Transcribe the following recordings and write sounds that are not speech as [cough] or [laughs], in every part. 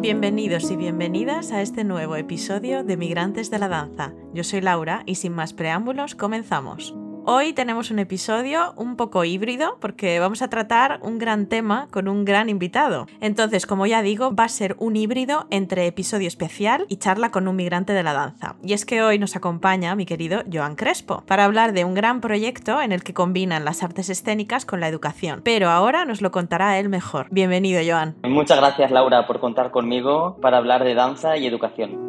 Bienvenidos y bienvenidas a este nuevo episodio de Migrantes de la Danza. Yo soy Laura y sin más preámbulos comenzamos. Hoy tenemos un episodio un poco híbrido porque vamos a tratar un gran tema con un gran invitado. Entonces, como ya digo, va a ser un híbrido entre episodio especial y charla con un migrante de la danza. Y es que hoy nos acompaña mi querido Joan Crespo para hablar de un gran proyecto en el que combinan las artes escénicas con la educación. Pero ahora nos lo contará él mejor. Bienvenido, Joan. Muchas gracias, Laura, por contar conmigo para hablar de danza y educación.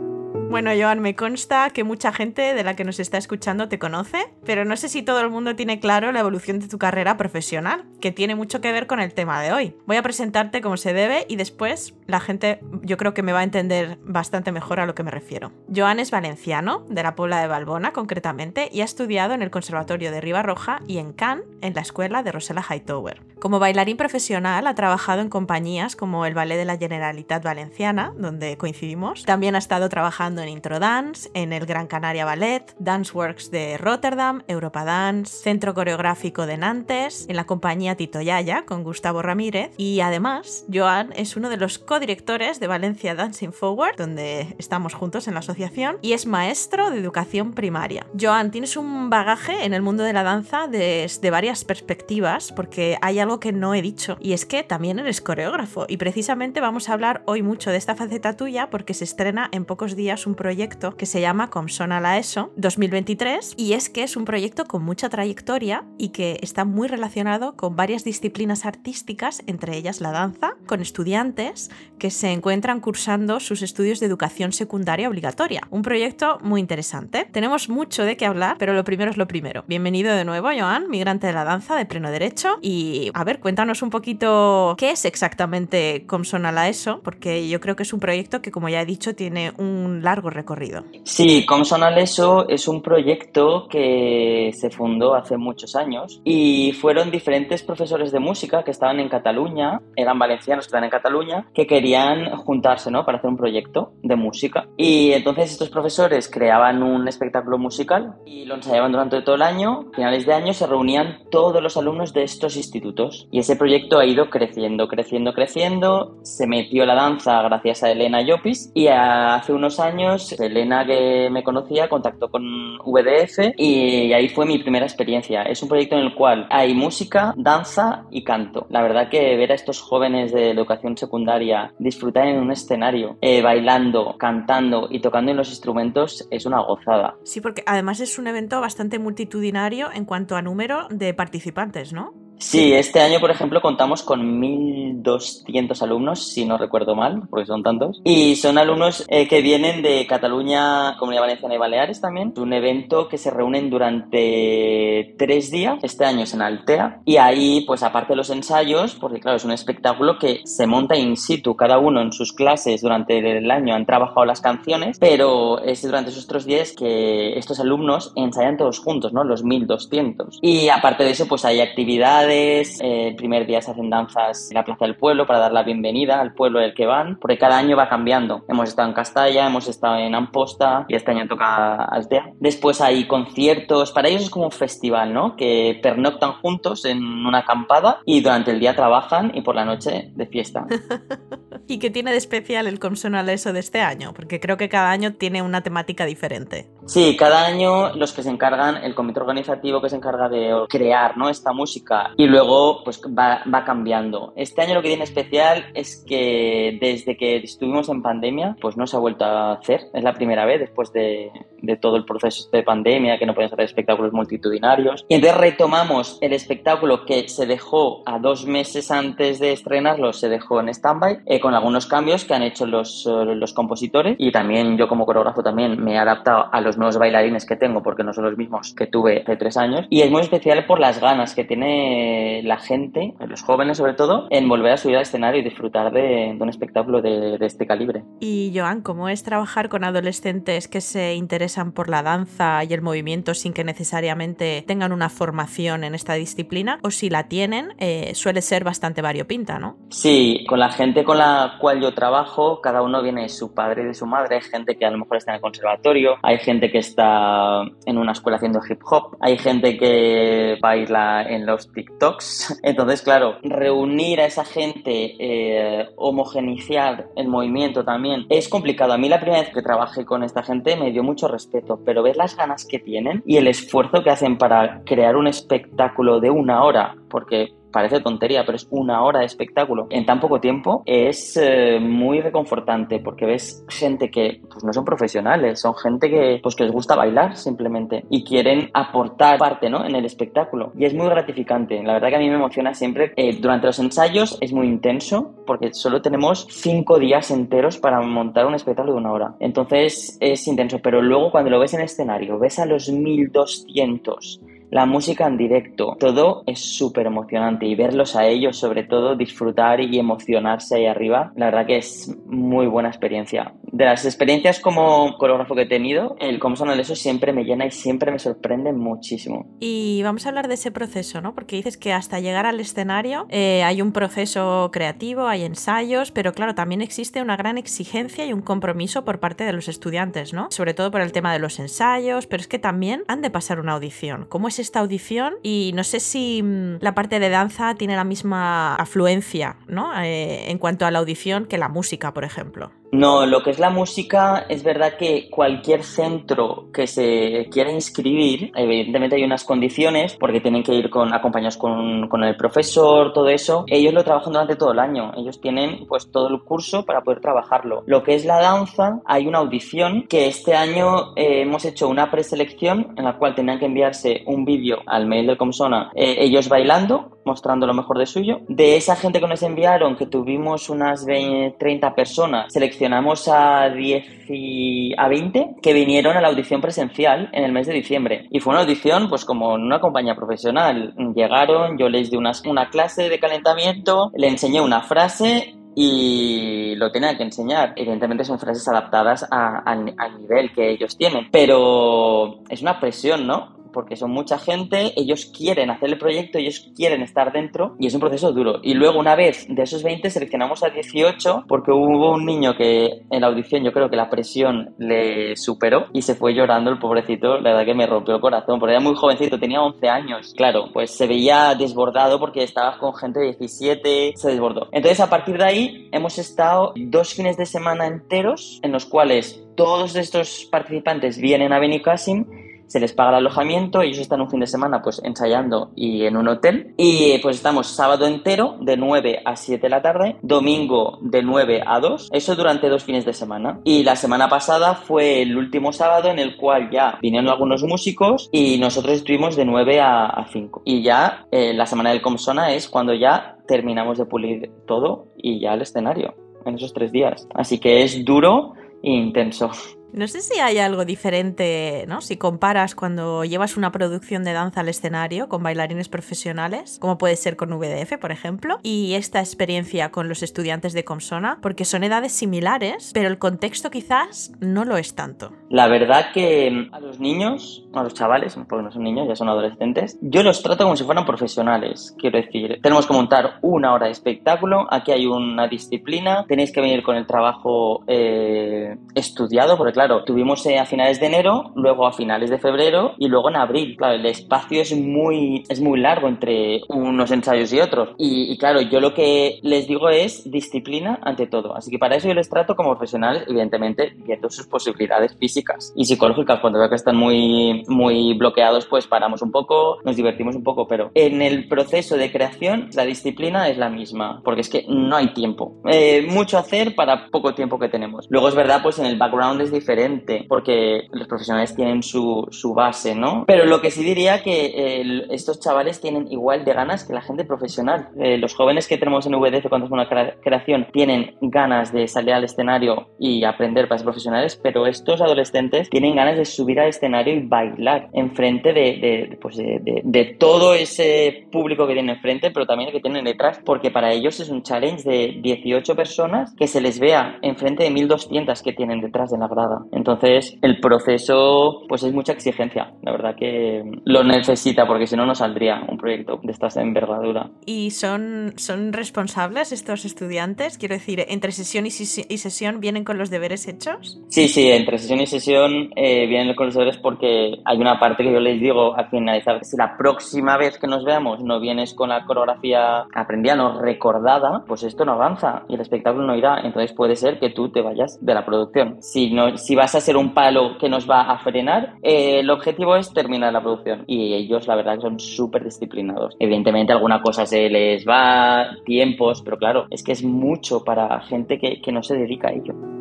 Bueno, Joan, me consta que mucha gente de la que nos está escuchando te conoce, pero no sé si todo el mundo tiene claro la evolución de tu carrera profesional, que tiene mucho que ver con el tema de hoy. Voy a presentarte como se debe y después la gente yo creo que me va a entender bastante mejor a lo que me refiero. Joan es valenciano, de la Puebla de Balbona concretamente, y ha estudiado en el Conservatorio de Ribarroja y en Cannes, en la escuela de Rosella Hightower. Como bailarín profesional ha trabajado en compañías como el Ballet de la Generalitat Valenciana, donde coincidimos. También ha estado trabajando en Introdance, en el Gran Canaria Ballet, Danceworks de Rotterdam, Europa Dance, Centro Coreográfico de Nantes, en la compañía Tito Yaya con Gustavo Ramírez y además Joan es uno de los codirectores de Valencia Dancing Forward, donde estamos juntos en la asociación, y es maestro de educación primaria. Joan, tienes un bagaje en el mundo de la danza desde varias perspectivas, porque hay algo que no he dicho, y es que también eres coreógrafo, y precisamente vamos a hablar hoy mucho de esta faceta tuya porque se estrena en pocos días un proyecto que se llama Comsona la ESO 2023 y es que es un proyecto con mucha trayectoria y que está muy relacionado con varias disciplinas artísticas, entre ellas la danza, con estudiantes que se encuentran cursando sus estudios de educación secundaria obligatoria. Un proyecto muy interesante. Tenemos mucho de qué hablar, pero lo primero es lo primero. Bienvenido de nuevo, Joan, migrante de la danza de pleno derecho. Y a ver, cuéntanos un poquito qué es exactamente Comsona la ESO, porque yo creo que es un proyecto que, como ya he dicho, tiene un largo recorrido. Sí, Comsonal ESO es un proyecto que se fundó hace muchos años y fueron diferentes profesores de música que estaban en Cataluña, eran valencianos que estaban en Cataluña, que querían juntarse ¿no? para hacer un proyecto de música. Y entonces estos profesores creaban un espectáculo musical y lo ensayaban durante todo el año. A finales de año se reunían todos los alumnos de estos institutos y ese proyecto ha ido creciendo, creciendo, creciendo. Se metió la danza gracias a Elena Llopis y hace unos años Elena, que me conocía, contactó con VDF y ahí fue mi primera experiencia. Es un proyecto en el cual hay música, danza y canto. La verdad que ver a estos jóvenes de educación secundaria disfrutar en un escenario, eh, bailando, cantando y tocando en los instrumentos es una gozada. Sí, porque además es un evento bastante multitudinario en cuanto a número de participantes, ¿no? Sí, este año, por ejemplo, contamos con 1.200 alumnos, si no recuerdo mal, porque son tantos. Y son alumnos eh, que vienen de Cataluña, Comunidad Valenciana y Baleares también. Un evento que se reúnen durante tres días. Este año es en Altea. Y ahí, pues aparte de los ensayos, porque claro, es un espectáculo que se monta in situ. Cada uno en sus clases durante el año han trabajado las canciones, pero es durante esos tres días que estos alumnos ensayan todos juntos, ¿no? Los 1.200. Y aparte de eso, pues hay actividades el primer día se hacen danzas en la Plaza del Pueblo para dar la bienvenida al pueblo del que van, porque cada año va cambiando. Hemos estado en Castalla, hemos estado en Amposta y este año toca Altea. Después hay conciertos, para ellos es como un festival, ¿no? Que pernoctan juntos en una acampada y durante el día trabajan y por la noche de fiesta. [laughs] ¿Y qué tiene de especial el Comsonal eso de este año? Porque creo que cada año tiene una temática diferente. Sí, cada año los que se encargan, el comité organizativo que se encarga de crear ¿no? esta música y luego pues va, va, cambiando. Este año lo que tiene especial es que desde que estuvimos en pandemia pues no se ha vuelto a hacer. Es la primera vez después de, de todo el proceso de pandemia que no podían hacer espectáculos multitudinarios. Y entonces retomamos el espectáculo que se dejó a dos meses antes de estrenarlo, se dejó en stand-by eh, con algunos cambios que han hecho los, los compositores y también yo como coreógrafo también me he adaptado a los nuevos bailarines que tengo porque no son los mismos que tuve hace tres años y es muy especial por las ganas que tiene la gente, los jóvenes sobre todo, en volver a subir al escenario y disfrutar de, un espectáculo de, este calibre. Y Joan, ¿cómo es trabajar con adolescentes que se interesan por la danza y el movimiento sin que necesariamente tengan una formación en esta disciplina? O si la tienen, eh, suele ser bastante variopinta, ¿no? Sí, con la gente con la, cual yo trabajo, cada uno viene de su padre y de su madre. Hay gente que a lo mejor está en el conservatorio, hay gente que está en una escuela haciendo hip hop, hay gente que baila en los TikToks. [laughs] Entonces, claro, reunir a esa gente, eh, homogeneizar el movimiento también, es complicado. A mí la primera vez que trabajé con esta gente me dio mucho respeto, pero ver las ganas que tienen y el esfuerzo que hacen para crear un espectáculo de una hora, porque parece tontería, pero es una hora de espectáculo en tan poco tiempo, es eh, muy reconfortante porque ves gente que pues, no son profesionales, son gente que, pues, que les gusta bailar simplemente y quieren aportar parte ¿no? en el espectáculo. Y es muy gratificante. La verdad que a mí me emociona siempre. Eh, durante los ensayos es muy intenso porque solo tenemos cinco días enteros para montar un espectáculo de una hora. Entonces es intenso, pero luego cuando lo ves en escenario, ves a los 1200 la música en directo, todo es súper emocionante y verlos a ellos, sobre todo, disfrutar y emocionarse ahí arriba, la verdad que es muy buena experiencia. De las experiencias como coreógrafo que he tenido, el cómo son eso siempre me llena y siempre me sorprende muchísimo. Y vamos a hablar de ese proceso, ¿no? Porque dices que hasta llegar al escenario eh, hay un proceso creativo, hay ensayos, pero claro, también existe una gran exigencia y un compromiso por parte de los estudiantes, ¿no? Sobre todo por el tema de los ensayos, pero es que también han de pasar una audición. ¿Cómo esta audición y no sé si mm, la parte de danza tiene la misma afluencia ¿no? Eh, en cuanto a la audición que la música, por ejemplo. No, lo que es la música, es verdad que cualquier centro que se quiera inscribir, evidentemente hay unas condiciones, porque tienen que ir con, acompañados con, con, el profesor, todo eso. Ellos lo trabajan durante todo el año. Ellos tienen pues todo el curso para poder trabajarlo. Lo que es la danza, hay una audición que este año eh, hemos hecho una preselección en la cual tenían que enviarse un vídeo al mail del Comsona, eh, ellos bailando mostrando lo mejor de suyo. De esa gente que nos enviaron, que tuvimos unas 20, 30 personas, seleccionamos a 10 y a 20 que vinieron a la audición presencial en el mes de diciembre. Y fue una audición, pues como en una compañía profesional. Llegaron, yo les di una, una clase de calentamiento, le enseñé una frase y lo tenían que enseñar. Evidentemente son frases adaptadas al nivel que ellos tienen, pero es una presión, ¿no? Porque son mucha gente, ellos quieren hacer el proyecto, ellos quieren estar dentro y es un proceso duro. Y luego una vez de esos 20 seleccionamos a 18 porque hubo un niño que en la audición yo creo que la presión le superó y se fue llorando el pobrecito, la verdad que me rompió el corazón, porque era muy jovencito, tenía 11 años. Claro, pues se veía desbordado porque estaba con gente de 17, se desbordó. Entonces a partir de ahí hemos estado dos fines de semana enteros en los cuales todos estos participantes vienen a Benicassim se les paga el alojamiento, ellos están un fin de semana pues ensayando y en un hotel y pues estamos sábado entero de 9 a 7 de la tarde, domingo de 9 a 2, eso durante dos fines de semana. Y la semana pasada fue el último sábado en el cual ya vinieron algunos músicos y nosotros estuvimos de 9 a, 5. Y ya eh, la semana del Comsona es cuando ya terminamos de pulir todo y ya el escenario en esos tres días. Así que es duro e intenso. No sé si hay algo diferente, ¿no? Si comparas cuando llevas una producción de danza al escenario con bailarines profesionales, como puede ser con VDF, por ejemplo, y esta experiencia con los estudiantes de Comsona, porque son edades similares, pero el contexto quizás no lo es tanto. La verdad que a los niños, a los chavales, porque no son niños, ya son adolescentes, yo los trato como si fueran profesionales. Quiero decir, tenemos que montar una hora de espectáculo, aquí hay una disciplina, tenéis que venir con el trabajo eh, estudiado, porque claro, tuvimos eh, a finales de enero, luego a finales de febrero y luego en abril. Claro, el espacio es muy, es muy largo entre unos ensayos y otros. Y, claro, yo lo que les digo es disciplina ante todo. Así que para eso yo les trato como profesionales, evidentemente, viendo sus posibilidades físicas y psicológicas. Cuando veo que están muy, muy bloqueados, pues paramos un poco, nos divertimos un poco. Pero en el proceso de creación, la disciplina es la misma, porque es que no hay tiempo. Eh, mucho hacer para poco tiempo que tenemos. Luego es verdad, pues en el background es diferente diferente, porque los profesionales tienen su, su base, ¿no? Pero lo que sí diría que estos chavales tienen igual de ganas que la gente profesional. Eh, los jóvenes que tenemos en VDF cuando es una creación tienen ganas de salir al escenario y aprender para ser profesionales, pero estos adolescentes tienen ganas de subir al escenario y bailar enfrente de, de, pues de, de todo ese público que tienen enfrente, pero también el que tienen detrás, porque para ellos es un challenge de 18 personas que se les vea enfrente de 1200 que tienen detrás de la grada. Entonces, el proceso, pues es mucha exigencia. La verdad que lo necesita, porque si no, no saldría un proyecto de esta envergadura. ¿Y son, son responsables estos estudiantes? Quiero decir, ¿entre sesión y, sesión vienen con los deberes hechos? Sí, sí, entre sesión y sesión eh, vienen con los deberes porque hay una parte que yo les digo al finalizar, si la próxima vez que nos veamos no vienes con la coreografía aprendida, no recordada, pues esto no avanza y el espectáculo no irá. Entonces puede ser que tú te vayas de la producción. Si, no, si vas a ser un palo que nos va a frenar, eh, el objetivo es terminar la producción. Y ellos, la verdad, son súper disciplinados. Evidentemente, alguna cosa se les va, tiempos, pero claro, es que es mucho para gente que, que no se dedica a ello.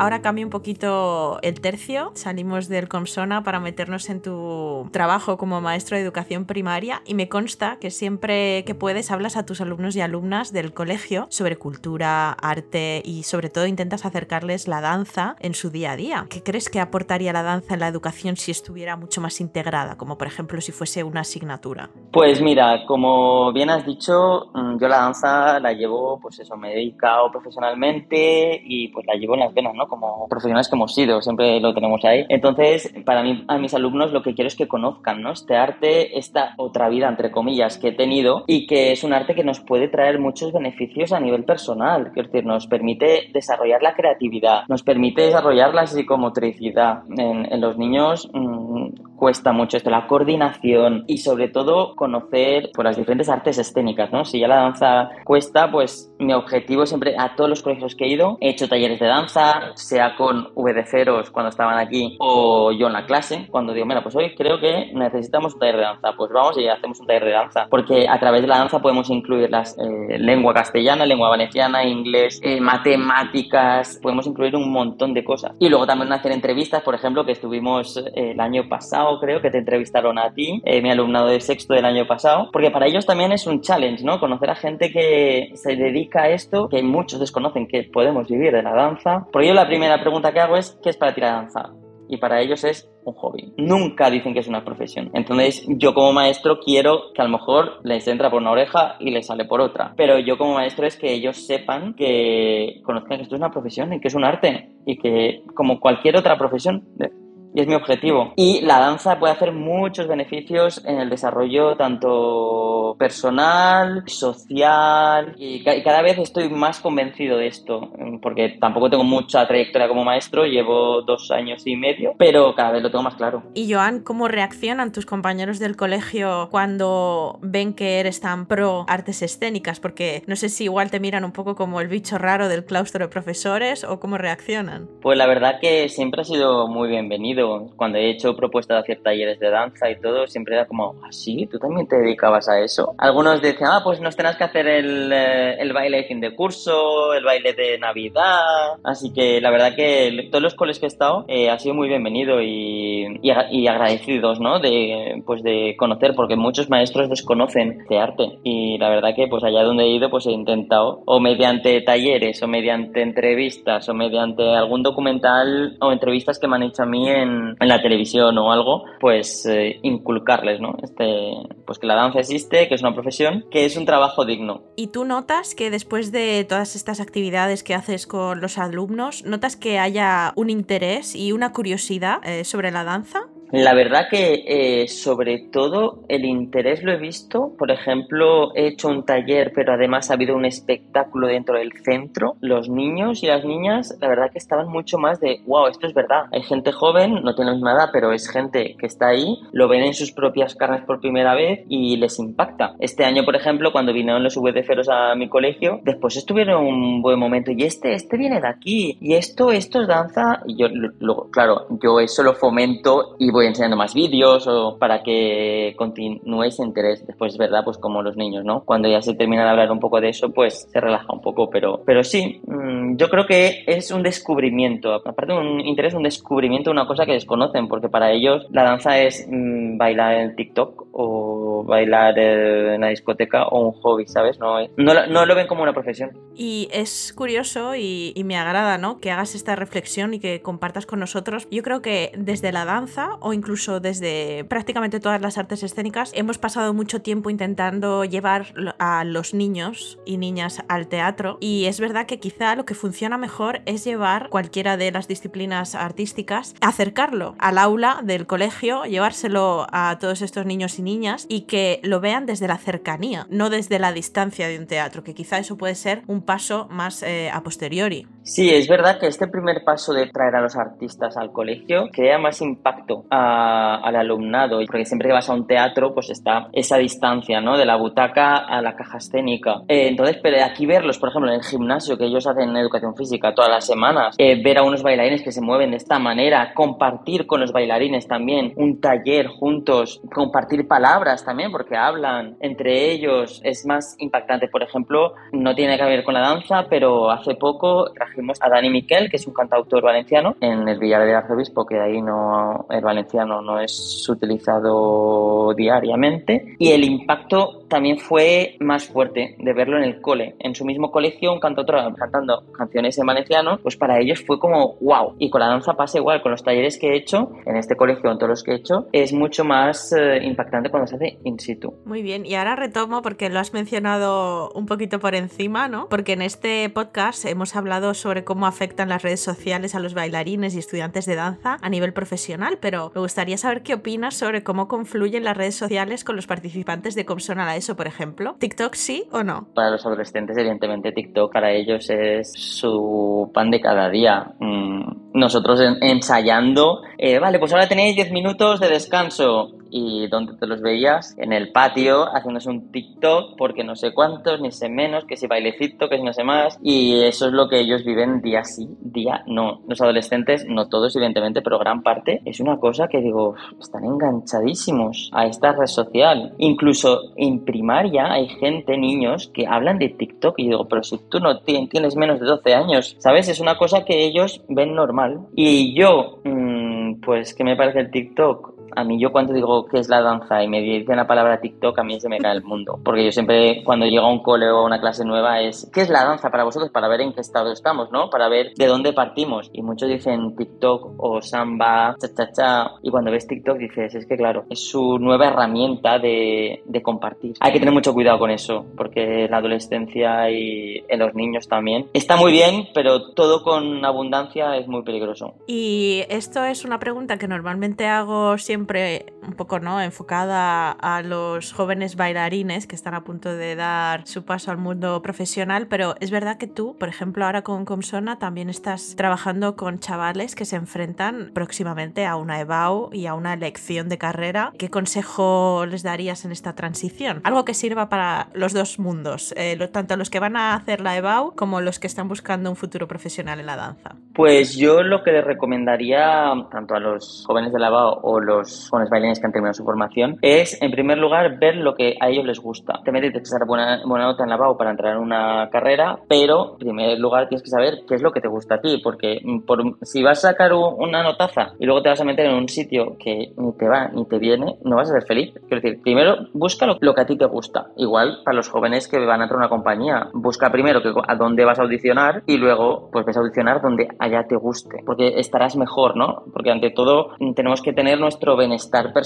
Ahora cambio un poquito el tercio, salimos del Comsona para meternos en tu trabajo como maestro de educación primaria y me consta que siempre que puedes hablas a tus alumnos y alumnas del colegio sobre cultura, arte y sobre todo intentas acercarles la danza en su día a día. ¿Qué crees que aportaría la danza en la educación si estuviera mucho más integrada, como por ejemplo si fuese una asignatura? Pues mira, como bien has dicho, mm, yo la danza la llevo, pues eso, me he dedicado profesionalmente y pues la llevo en las venas, ¿no? Como profesionales que hemos sido, siempre lo tenemos ahí. Entonces, para mí, a mis alumnos lo que quiero es que conozcan, ¿no? Este arte, esta otra vida, entre comillas, que he tenido y que es un arte que nos puede traer muchos beneficios a nivel personal. Quiero decir, nos permite desarrollar la creatividad, nos permite desarrollar la psicomotricidad. En, los niños mmm, cuesta mucho esto, la coordinación y sobre todo conocer pues, las diferentes artes escénicas, ¿no? Si ya la danza cuesta, pues mi objetivo siempre a todos los colegios que he ido, he hecho talleres de danza, sea con VD0 cuando estaban aquí o yo en la clase, cuando digo, mira, pues hoy creo que necesitamos un taller de danza, pues vamos y hacemos un taller de danza, porque a través de la danza podemos incluir las eh, lengua castellana, lengua valenciana, inglés, eh, matemáticas, podemos incluir un montón de cosas. Y luego también hacer entrevistas, por ejemplo, que estuvimos eh, el año pasado, creo, que te entrevistaron a ti, mi alumnado de sexto del año pasado, porque para ellos también es un challenge, ¿no? Conocer a gente que se dedica a esto, que muchos desconocen que podemos vivir de la danza. Por ello la primera pregunta que hago es, ¿qué es para ti la danza? Y para ellos es un hobby. Nunca dicen que es una profesión. Entonces, yo como maestro quiero que a lo mejor les entra por una oreja y les sale por otra. Pero yo como maestro es que ellos sepan que conozcan que esto es una profesión y que es un arte y que como cualquier otra profesión y es mi objetivo. Y la danza puede hacer muchos beneficios en el desarrollo tanto personal, social y cada vez estoy más convencido de esto porque tampoco tengo mucha trayectoria como maestro, llevo dos años y medio, pero cada vez lo tengo más claro. Y Joan, ¿cómo reaccionan tus compañeros del colegio cuando ven que eres tan pro artes escénicas? Porque no sé si igual te miran un poco como el bicho raro del claustro de profesores o cómo reaccionan. Pues la verdad que siempre ha sido muy bienvenido cuando he hecho propuestas de hacer talleres de danza y todo, siempre era como, ¿ah, sí? ¿Tú también te dedicabas a eso? Algunos decían, ah, pues nos tenés que hacer el, eh, el baile de fin de curso, el baile de Navidad. Así que la verdad que todos los coles que he estado eh, ha sido muy bienvenido y, y, agradecidos, ¿no? De, pues de conocer, porque muchos maestros desconocen de arte. Y la verdad que pues allá donde he ido, pues he intentado, o mediante talleres, o mediante entrevistas, o mediante algún documental o entrevistas que me han hecho a mí en en, la televisión o algo, pues eh, inculcarles, ¿no? Este, pues que la danza existe, que es una profesión, que es un trabajo digno. ¿Y tú notas que después de todas estas actividades que haces con los alumnos, notas que haya un interés y una curiosidad eh, sobre la danza? La verdad que eh, sobre todo el interés lo he visto. Por ejemplo, he hecho un taller, pero además ha habido un espectáculo dentro del centro. Los niños y las niñas, la verdad que estaban mucho más de, wow, esto es verdad. Hay gente joven, no tiene la misma edad, pero es gente que está ahí, lo ven en sus propias carnes por primera vez y les impacta. Este año, por ejemplo, cuando vinieron los VDFeros a mi colegio, después estuvieron un buen momento y este, este viene de aquí y esto, esto es danza. Y yo, claro, yo eso lo fomento y voy voy enseñando más vídeos o para que continúe ese interés. Después, es verdad, pues como los niños, ¿no? Cuando ya se termina de hablar un poco de eso, pues se relaja un poco, pero, pero sí, mm, yo creo que es un descubrimiento. Aparte de un interés, un descubrimiento de una cosa que desconocen, porque para ellos la danza es mm, bailar en TikTok o bailar en la discoteca o un hobby, ¿sabes? No, no, no lo ven como una profesión. Y es curioso y, y, me agrada, ¿no? Que hagas esta reflexión y que compartas con nosotros. Yo creo que desde la danza o incluso desde prácticamente todas las artes escénicas hemos pasado mucho tiempo intentando llevar a los niños y niñas al teatro y es verdad que quizá lo que funciona mejor es llevar cualquiera de las disciplinas artísticas, acercarlo al aula del colegio, llevárselo a todos estos niños y niñas y que lo vean desde la cercanía, no desde la distancia de un teatro, que quizá eso puede ser un paso más eh, a posteriori. Sí, es verdad que este primer paso de traer a los artistas al colegio crea más impacto al alumnado, porque siempre que vas a un teatro, pues está esa distancia, ¿no? De la butaca a la caja escénica. Eh, entonces, pero aquí verlos, por ejemplo, en el gimnasio que ellos hacen en educación física todas las semanas, eh, ver a unos bailarines que se mueven de esta manera, compartir con los bailarines también un taller juntos, compartir palabras también, porque hablan entre ellos, es más impactante. Por ejemplo, no tiene que ver con la danza, pero hace poco trajimos a Dani Miquel, que es un cantautor valenciano, en el Villar de Arzobispo, que ahí no, el valenciano no es utilizado diariamente, y el impacto también fue más fuerte de verlo en el cole. En su mismo colegio, un cantautor cantando canciones en valenciano, pues para ellos fue como wow. Y con la danza pasa igual, con los talleres que he hecho, en este colegio, en todos los que he hecho, es mucho más eh, impactante cuando se hace in situ. Muy bien, y ahora retomo porque lo has mencionado un poquito por encima, ¿no? Porque en este podcast hemos hablado sobre cómo afectan las redes sociales a los bailarines y estudiantes de danza a nivel profesional, pero me gustaría saber qué opinas sobre cómo confluyen las redes sociales con los participantes de Comsona la ESO, por ejemplo. ¿TikTok sí o no? Para los adolescentes, evidentemente, TikTok para ellos es su pan de cada día. Mm, nosotros ensayando, eh, vale, pues ahora tenéis 10 minutos de descanso y donde te los veías en el patio haciéndose un TikTok porque no sé cuántos, ni sé menos, que si bailecito, que si no sé más. Y eso es lo que ellos viven día sí, día no. Los adolescentes, no todos evidentemente, pero gran parte, es una cosa que digo, están enganchadísimos a esta red social. Incluso en primaria hay gente, niños, que hablan de TikTok y digo, pero si tú no tienes menos de 12 años, ¿sabes? Es una cosa que ellos ven normal. Y yo, mm, pues, ¿qué me parece el TikTok? A mí yo cuando digo qué es la danza y me dicen la palabra TikTok, a mí se me cae el mundo. Porque yo siempre, cuando llego a un cole o a una clase nueva, es ¿qué es la danza para vosotros? Para ver en qué estado estamos, ¿no? Para ver de dónde partimos. Y muchos dicen TikTok o samba, cha, cha, cha. Y cuando ves TikTok dices, es que claro, es su nueva herramienta de, de compartir. Hay que tener mucho cuidado con eso, porque la adolescencia y en los niños también está muy bien, pero todo con abundancia es muy peligroso. Y esto es una pregunta que normalmente hago siempre siempre un poco ¿no? enfocada a los jóvenes bailarines que están a punto de dar su paso al mundo profesional, pero es verdad que tú, por ejemplo, ahora con Comsona también estás trabajando con chavales que se enfrentan próximamente a una EBAU y a una elección de carrera. ¿Qué consejo les darías en esta transición? Algo que sirva para los dos mundos, eh, tanto los que van a hacer la EBAU como los que están buscando un futuro profesional en la danza. Pues yo lo que les recomendaría tanto a los jóvenes de la EBAU o los con los que han terminado su formación, es en primer lugar ver lo que a ellos les gusta. Te metes a echar buena, buena nota en la BAU para entrar en una carrera, pero en primer lugar tienes que saber qué es lo que te gusta a ti, porque por, si vas a sacar una notaza y luego te vas a meter en un sitio que ni te va ni te viene, no vas a ser feliz. Quiero decir, primero busca lo, que a ti te gusta. Igual para los jóvenes que van a entrar a una compañía, busca primero que, a dónde vas a audicionar y luego pues ves a audicionar donde allá te guste, porque estarás mejor, ¿no? Porque ante todo tenemos que tener nuestro bienestar personal,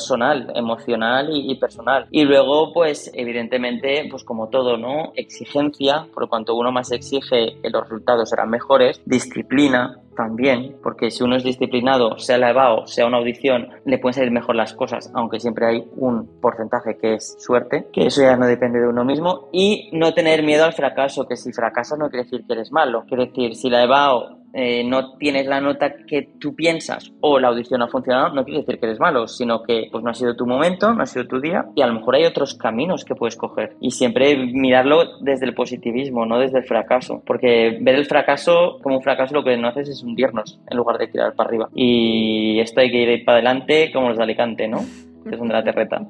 emocional y, personal. Y luego, pues, evidentemente, pues como todo, ¿no? Exigencia, por cuanto uno más exige, los resultados serán mejores. Disciplina, también, porque si uno es disciplinado, sea la EVAO, sea una audición, le pueden salir mejor las cosas, aunque siempre hay un porcentaje que es suerte, que eso ya no depende de uno mismo, y no tener miedo al fracaso, que si fracasas no quiere decir que eres malo, quiere decir, si la EVAO eh, no tienes la nota que tú piensas o la audición ha funcionado, no quiere decir que eres malo, sino que pues no ha sido tu momento, no ha sido tu día y a lo mejor hay otros caminos que puedes coger. Y siempre mirarlo desde el positivismo, no desde el fracaso, porque ver el fracaso como un fracaso lo que no haces es hundirnos en lugar de tirar para arriba. Y esto hay que ir para adelante como los de Alicante, ¿no? Que son de la terreta.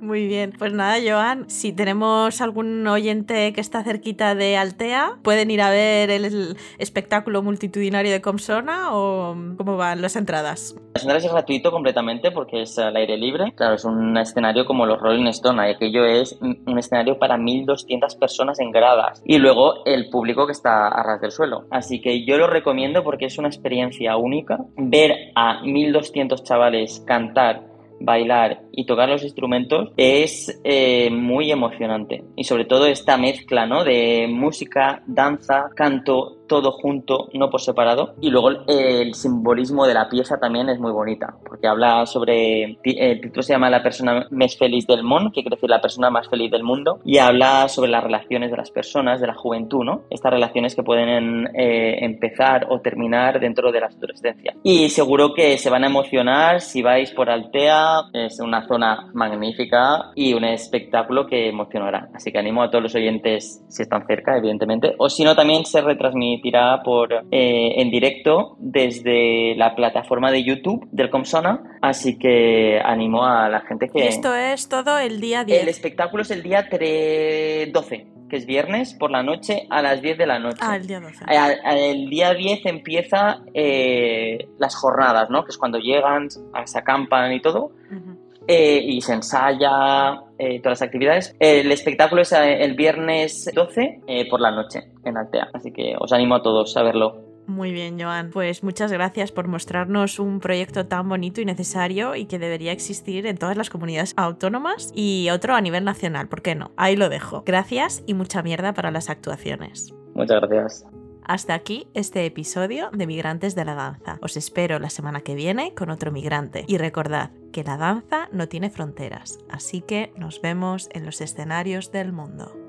Muy bien, pues nada, Joan, si tenemos algún oyente que está cerquita de Altea, pueden ir a ver el, espectáculo multitudinario de Comsona o cómo van las entradas. Las entradas es gratuito completamente porque es al aire libre. Claro, es un escenario como los Rolling Stone, aquello es un escenario para 1.200 personas en gradas y luego el público que está a ras del suelo. Así que yo lo recomiendo porque es una experiencia única ver a 1.200 chavales cantar bailar y tocar los instrumentos es eh, muy emocionante. Y sobre todo esta mezcla ¿no? de música, danza, canto, todo junto, no por separado. Y luego el simbolismo de la pieza también es muy bonita, porque habla sobre, el título se llama La persona más feliz del mundo, que quiere decir la persona más feliz del mundo, y habla sobre las relaciones de las personas, de la juventud, ¿no? Estas relaciones que pueden eh, empezar o terminar dentro de la adolescencia. Y seguro que se van a emocionar si vais por Altea, es una zona magnífica y un espectáculo que emocionará. Así que animo a todos los oyentes, si están cerca, evidentemente, o si no, también se retransmitirá por, eh, en directo desde la plataforma de YouTube del Comsona. Así que animo a la gente que. esto es todo el día 10. El espectáculo es el día 12 que es viernes, por la noche a las 10 de la noche. Ah, el día 12. El día 10 empieza eh, las jornadas, ¿no? Que es cuando llegan, se acampan y todo. Eh, y se ensaya, eh, todas las actividades. El espectáculo es eh, el viernes 12 por la noche en Altea, así que os animo a todos a verlo. Muy bien, Joan. Pues muchas gracias por mostrarnos un proyecto tan bonito y necesario y que debería existir en todas las comunidades autónomas y otro a nivel nacional, ¿por qué no? Ahí lo dejo. Gracias y mucha mierda para las actuaciones. Muchas gracias. Hasta aquí este episodio de Migrantes de la Danza. Os espero la semana que viene con otro migrante. Y recordad que la danza no tiene fronteras, así que nos vemos en los escenarios del mundo.